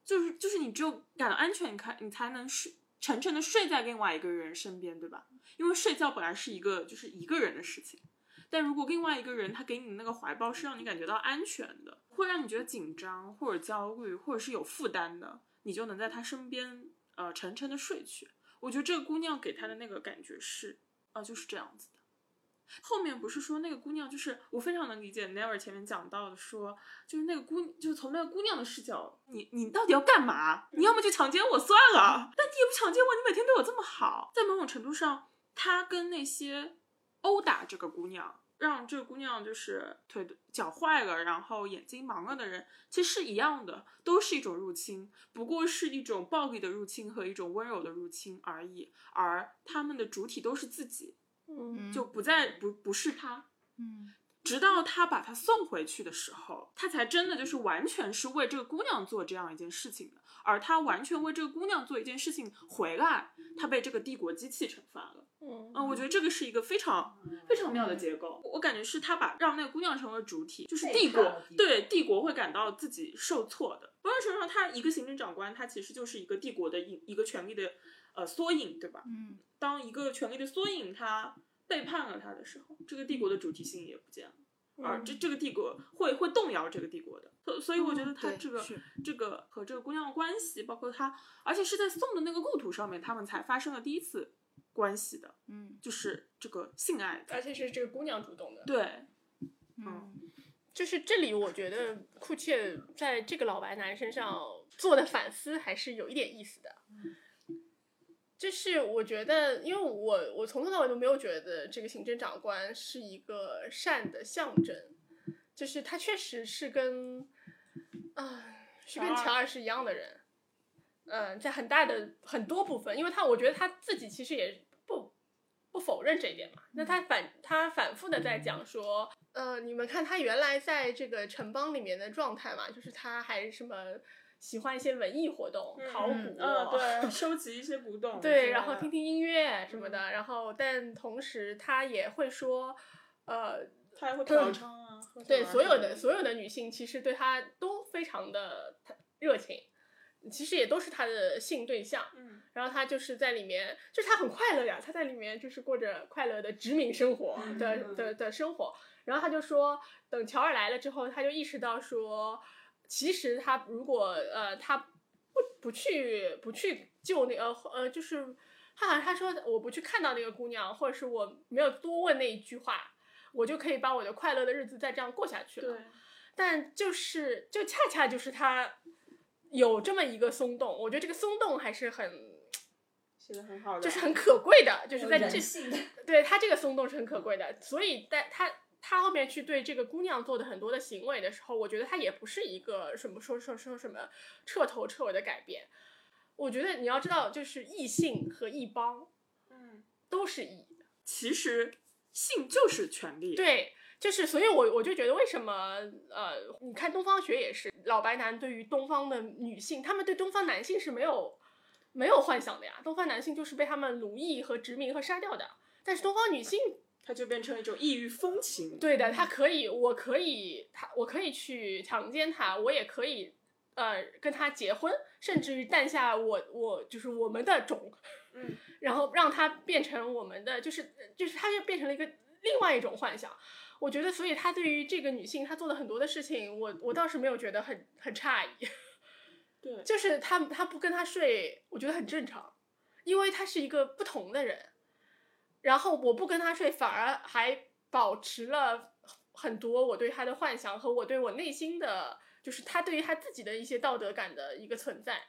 Speaker 1: 就是就是你只有感到安全，你看你才能睡沉沉的睡在另外一个人身边，对吧？因为睡觉本来是一个就是一个人的事情，但如果另外一个人他给你的那个怀抱是让你感觉到安全的，会让你觉得紧张或者焦虑或者是有负担的，你就能在他身边呃沉沉的睡去。我觉得这个姑娘给他的那个感觉是啊、就是这样子。后面不是说那个姑娘，就是我非常能理解 Never 前面讲到的说，就是那个姑，就是从那个姑娘的视角，你你到底要干嘛？你要么就强奸我算了，但你也不强奸我，你每天对我这么好，在某种程度上，他跟那些殴打这个姑娘，让这个姑娘就是腿脚坏了，然后眼睛盲了的人，其实是一样的，都是一种入侵，不过是一种暴力的入侵和一种温柔的入侵而已，而他们的主体都是自己。
Speaker 3: 嗯
Speaker 1: 就不再不不是他，
Speaker 2: 嗯
Speaker 1: 直到他把他送回去的时候，他才真的就是完全是为这个姑娘做这样一件事情的，而他完全为这个姑娘做一件事情回来，他被这个帝国机器惩罚了。
Speaker 3: 嗯
Speaker 1: 嗯，我觉得这个是一个非常非常妙的结构。我感觉是他把让那个姑娘成为主体，就是帝国对帝国会感到自己受挫的。某种程度上，他一个行政长官，他其实就是一个帝国的一一个权力的呃缩影，对吧？
Speaker 2: 嗯
Speaker 1: 当一个权力的缩影他背叛了他的时候，这个帝国的主体性也不见了，而这这个帝国会会动摇这个帝国的。所所以我觉得他这个、
Speaker 2: 是
Speaker 1: 这个和这个姑娘的关系，包括他，而且是在宋的那个故土上面，他们才发生了第一次关系的，
Speaker 2: 嗯
Speaker 1: 就是这个性爱的。
Speaker 3: 而且是这个姑娘主动的。
Speaker 1: 对，
Speaker 2: 嗯
Speaker 3: 就是这里，我觉得库切在这个老白男身上做的反思还是有一点意思的。就是我觉得，因为我我从头到尾都没有觉得这个行政长官是一个善的象征，就是他确实是跟啊、是跟
Speaker 1: 乔尔
Speaker 3: 是一样的人，嗯、在很大的很多部分，因为他我觉得他自己其实也不不否认这一点嘛。那他反他反复的在讲说，呃，你们看他原来在这个城邦里面的状态嘛，就是他还什么喜欢一些文艺活动，考古，
Speaker 1: 嗯，对，收集一些古董，
Speaker 3: 对，然后听听音乐什么的，然后但同时他也会说，呃，
Speaker 1: 他还会嫖娼啊，
Speaker 3: 对
Speaker 1: 啊
Speaker 3: 所有的所有的女性其实对他都非常的热情，其实也都是他的性对象。
Speaker 1: 嗯。
Speaker 3: 然后他就是在里面，就是他很快乐呀，他在里面就是过着快乐的殖民生活的、
Speaker 1: 嗯。
Speaker 3: 的的生活。然后他就说，等乔尔来了之后，他就意识到说，其实他如果呃他不不去不去救那个呃就是他好像他说我不去看到那个姑娘，或者是我没有多问那一句话，我就可以把我的快乐的日子再这样过下去了。
Speaker 1: 对，
Speaker 3: 但就是就恰恰就是他有这么一个松动，我觉得这个松动还是很
Speaker 1: 写的很好的，
Speaker 3: 就是很可贵的，就是在这对他这个松动是很可贵的，所以在他他后面去对这个姑娘做的很多的行为的时候，我觉得他也不是一个什么说说说什么彻头彻尾的改变。我觉得你要知道，就是异性和异邦，
Speaker 1: 嗯，
Speaker 3: 都是异。
Speaker 1: 其实性就是权利。
Speaker 3: 对，就是所以我，我就觉得为什么呃，你看东方学也是老白男对于东方的女性，他们对东方男性是没有没有幻想的呀。东方男性就是被他们奴役和殖民和杀掉的，但是东方女性。
Speaker 1: 它就变成一种异域风情。
Speaker 3: 对的，他可以，我可以，他我可以去强奸他，我也可以，呃，跟他结婚，甚至于诞下我我就是我们的种，
Speaker 1: 嗯，
Speaker 3: 然后让他变成我们的，就是就是他就变成了一个另外一种幻想。我觉得，所以他对于这个女性，他做的很多的事情，我我倒是没有觉得很很诧异。
Speaker 1: 对，
Speaker 3: 就是他他不跟他睡，我觉得很正常，因为他是一个不同的人。然后我不跟他睡，反而还保持了很多我对他的幻想和我对我内心的，就是他对于他自己的一些道德感的一个存在。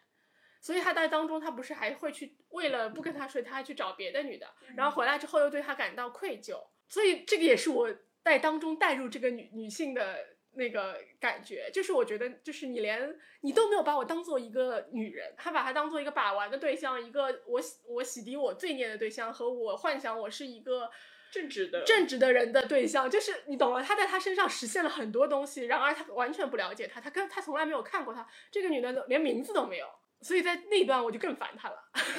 Speaker 3: 所以他在当中，他不是还会去为了不跟他睡，他还去找别的女的，然后回来之后又对他感到愧疚。所以这个也是我在当中带入这个女女性的。那个感觉，就是我觉得，就是你连你都没有把我当做一个女人，他把她当做一个把玩的对象，一个我洗我洗涤我罪孽的对象，和我幻想我是一个
Speaker 1: 正直的
Speaker 3: 正直的人的对象，就是你懂了。他在他身上实现了很多东西，然而他完全不了解他，他跟他从来没有看过他这个女的连名字都没有，所以在那一段我就更烦他了。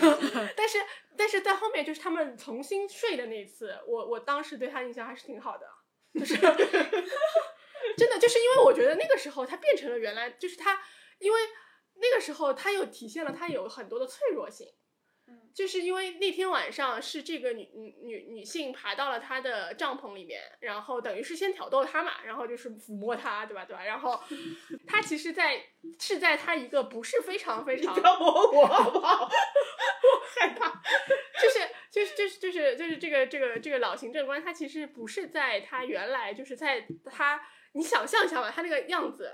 Speaker 3: 但是但是在后面就是他们重新睡的那次，我我当时对他印象还是挺好的，就是。真的就是因为我觉得那个时候他变成了原来就是他，因为那个时候他又体现了他有很多的脆弱性，
Speaker 1: 嗯，
Speaker 3: 就是因为那天晚上是这个女女女女性爬到了他的帐篷里面，然后等于是先挑逗他嘛，然后就是抚摸他，对吧？对吧？然后 他其实，在是在他一个不是非常非常
Speaker 1: 摸我好不好？我害怕，
Speaker 3: 就是就是就是就是就是这个这个这个老行政官，他其实不是在他原来就是在他。你想象一下吧，他那个样子，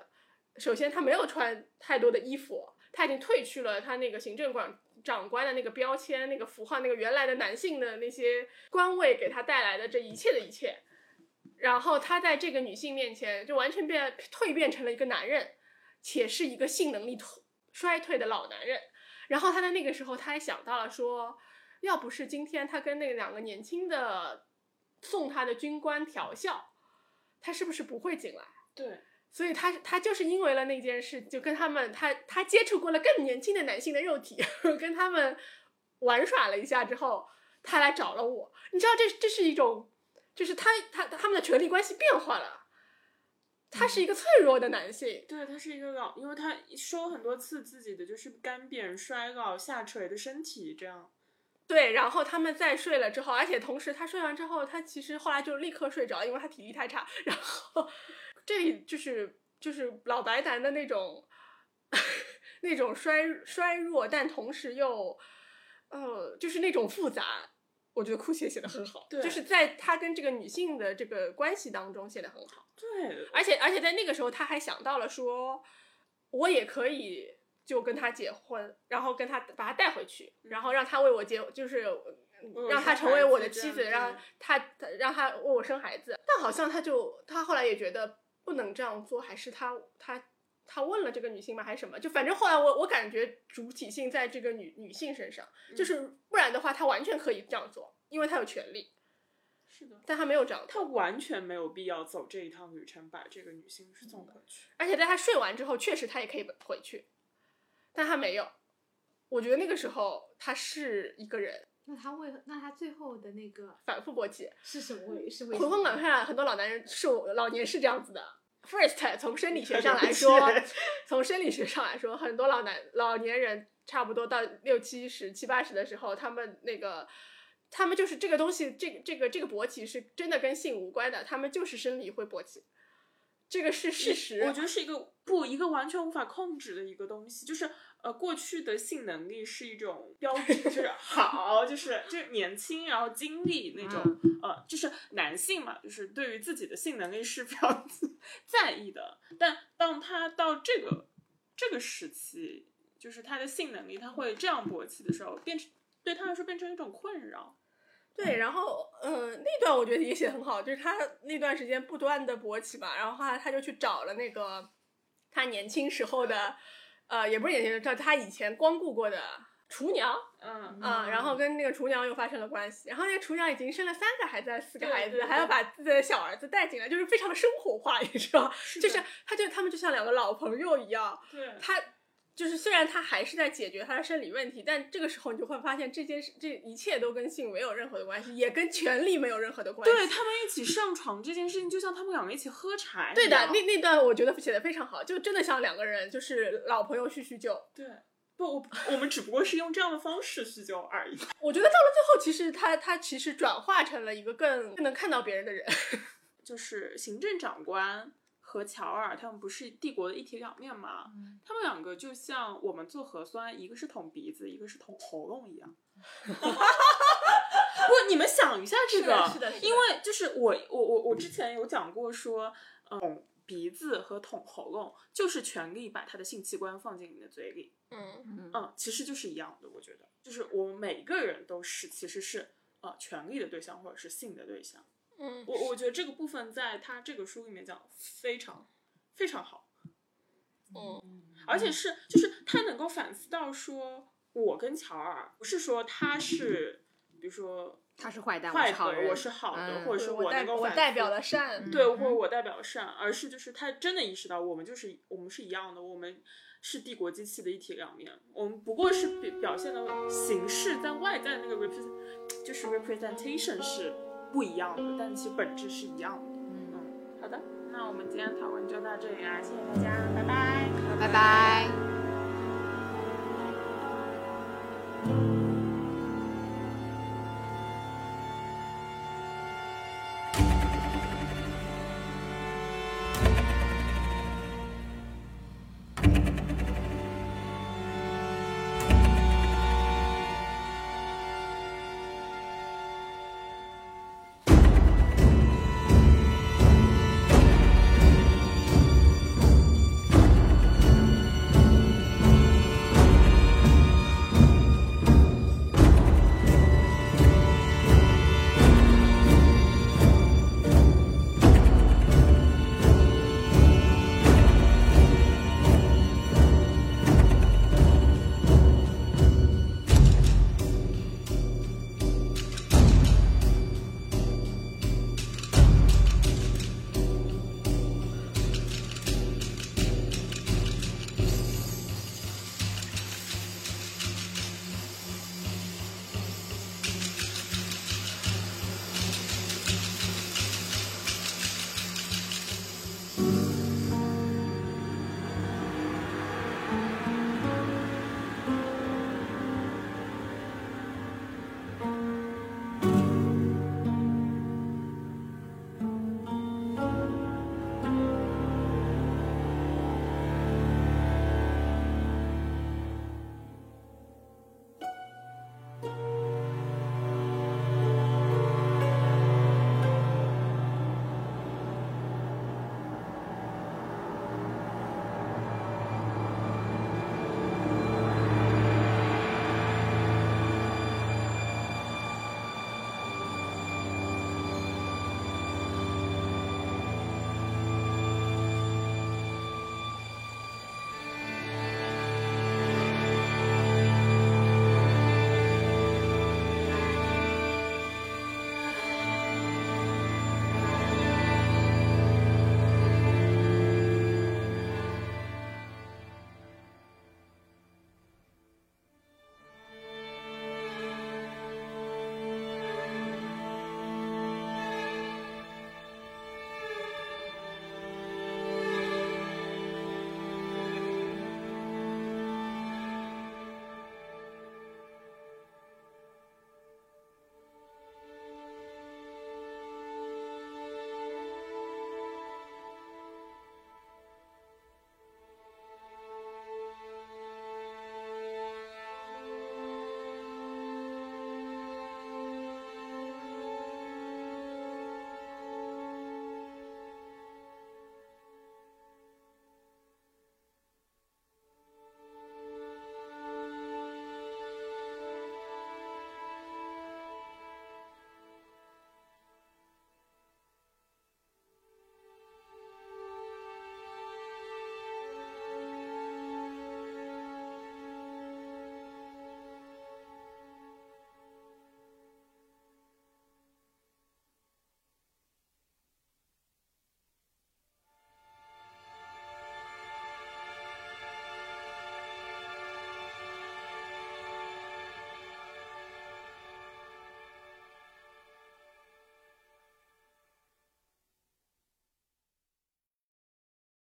Speaker 3: 首先他没有穿太多的衣服，他已经褪去了他那个行政管长官的那个标签、那个符号、那个原来的男性的那些官位给他带来的这一切的一切，然后他在这个女性面前就完全变蜕变成了一个男人，且是一个性能力衰退的老男人。然后他在那个时候，他还想到了说，要不是今天他跟那两个年轻的送他的军官调笑。他是不是不会进来？
Speaker 1: 对，
Speaker 3: 所以他他就是因为了那件事，就跟他们他他接触过了更年轻的男性的肉体，跟他们玩耍了一下之后，他来找了我。你知道，这这是一种，就是他他他们的权力关系变化了。他是一个脆弱的男性，
Speaker 1: 对他是一个老，因为他说很多次自己的就是干瘪、衰老、下垂的身体这样。
Speaker 3: 对，然后他们再睡了之后，而且同时他睡完之后，他其实后来就立刻睡着，因为他体力太差。然后这里就是就是老白男的那种 那种衰衰弱，但同时又呃就是那种复杂。我觉得哭写写的很好，
Speaker 1: 对，
Speaker 3: 就是在他跟这个女性的这个关系当中写的很好。
Speaker 1: 对，
Speaker 3: 而且而且在那个时候他还想到了说，我也可以。就跟他结婚，然后跟他把他带回去，然后让他为我结，就是让他成为我的妻子，让他让他为我生孩子。但好像他就他后来也觉得不能这样做，还是他他他问了这个女性吗？还是什么？就反正后来我我感觉主体性在这个女女性身上，就是不然的话，他完全可以这样做，因为他有权利。
Speaker 1: 是的，
Speaker 3: 但他没有这样，
Speaker 1: 他完全没有必要走这一趟旅程，把这个女性送回去。
Speaker 3: 而且在他睡完之后，确实他也可以回去。但他没有，我觉得那个时候他是一个人。
Speaker 2: 那他为那他最后的那个
Speaker 3: 反复勃起
Speaker 2: 是什么？是为
Speaker 3: 浑浑噩噩，很多老男人是老年是这样子的。First，从生理学上来说，从生理学上来说，很多老男老年人差不多到六七十、七八十的时候，他们那个他们就是这个东西，这个这个这个勃起是真的跟性无关的，他们就是生理会勃起。这个是事实，
Speaker 1: 我觉得是一个不一个完全无法控制的一个东西，就是呃，过去的性能力是一种标志，就是 好，就是就是年轻，然后精力那种，呃，就是男性嘛，就是对于自己的性能力是比较 在意的。但当他到这个这个时期，就是他的性能力他会这样勃起的时候，变成对他来说变成一种困扰。
Speaker 3: 对，然后呃，那段我觉得也写得很好，就是他那段时间不断的勃起嘛，然后后来他就去找了那个他年轻时候的，呃，也不是年轻，叫他以前光顾过的厨娘
Speaker 1: 嗯。
Speaker 3: 啊、然后跟那个厨娘又发生了关系，然后那个厨娘已经生了三个孩子、四个孩子，还要把自己的小儿子带进来，就是非常的生活化，你知道，
Speaker 1: 的
Speaker 3: 就是他就他们就像两个老朋友一样，
Speaker 1: 对，
Speaker 3: 他就是虽然他还是在解决他的生理问题，但这个时候你就会发现这件事这一切都跟性没有任何的关系，也跟权力没有任何的关系。
Speaker 1: 对他们一起上床这件事情，就像他们两个一起喝茶
Speaker 3: 对的，那那段我觉得写的非常好，就真的像两个人就是老朋友叙叙旧。
Speaker 1: 对。不，我我们只不过是用这样的方式叙旧而已。
Speaker 3: 我觉得到了最后，其实他他其实转化成了一个更更能看到别人的人。
Speaker 1: 就是行政长官和乔尔，他们不是帝国的一体两面吗？他们两个就像我们做核酸，一个是捅鼻子，一个是捅喉咙一样。不，你们想一下这个，
Speaker 3: 是的是的是的
Speaker 1: 因为就是我我我我之前有讲过说，嗯，捅鼻子和捅喉咙就是权力把他的性器官放进你的嘴里，
Speaker 3: 嗯
Speaker 1: 嗯，其实就是一样的，我觉得，就是我们每个人都是其实是呃权力的对象或者是性的对象。
Speaker 3: 嗯。
Speaker 1: 我我觉得这个部分在他这个书里面讲非常非常好，
Speaker 3: 嗯。
Speaker 1: 而且是就是他能够反思到说，我跟乔尔不是说他是，比如说
Speaker 2: 他是坏蛋，
Speaker 1: 坏的，
Speaker 2: 我是好人，
Speaker 1: 我是好的，
Speaker 2: 嗯
Speaker 1: 或者是
Speaker 3: 我代表了善。
Speaker 1: 对，或者我代表善，而是就是他真的意识到我们就是我们是一样的，我们是帝国机器的一体两面，我们不过是表表现的形式在外在的那个 represent 就是 representation 是不一样的，但其本质是一样的。嗯，好的，那我们今天讨论就到这里啦，谢谢大家，拜拜。
Speaker 2: 拜拜。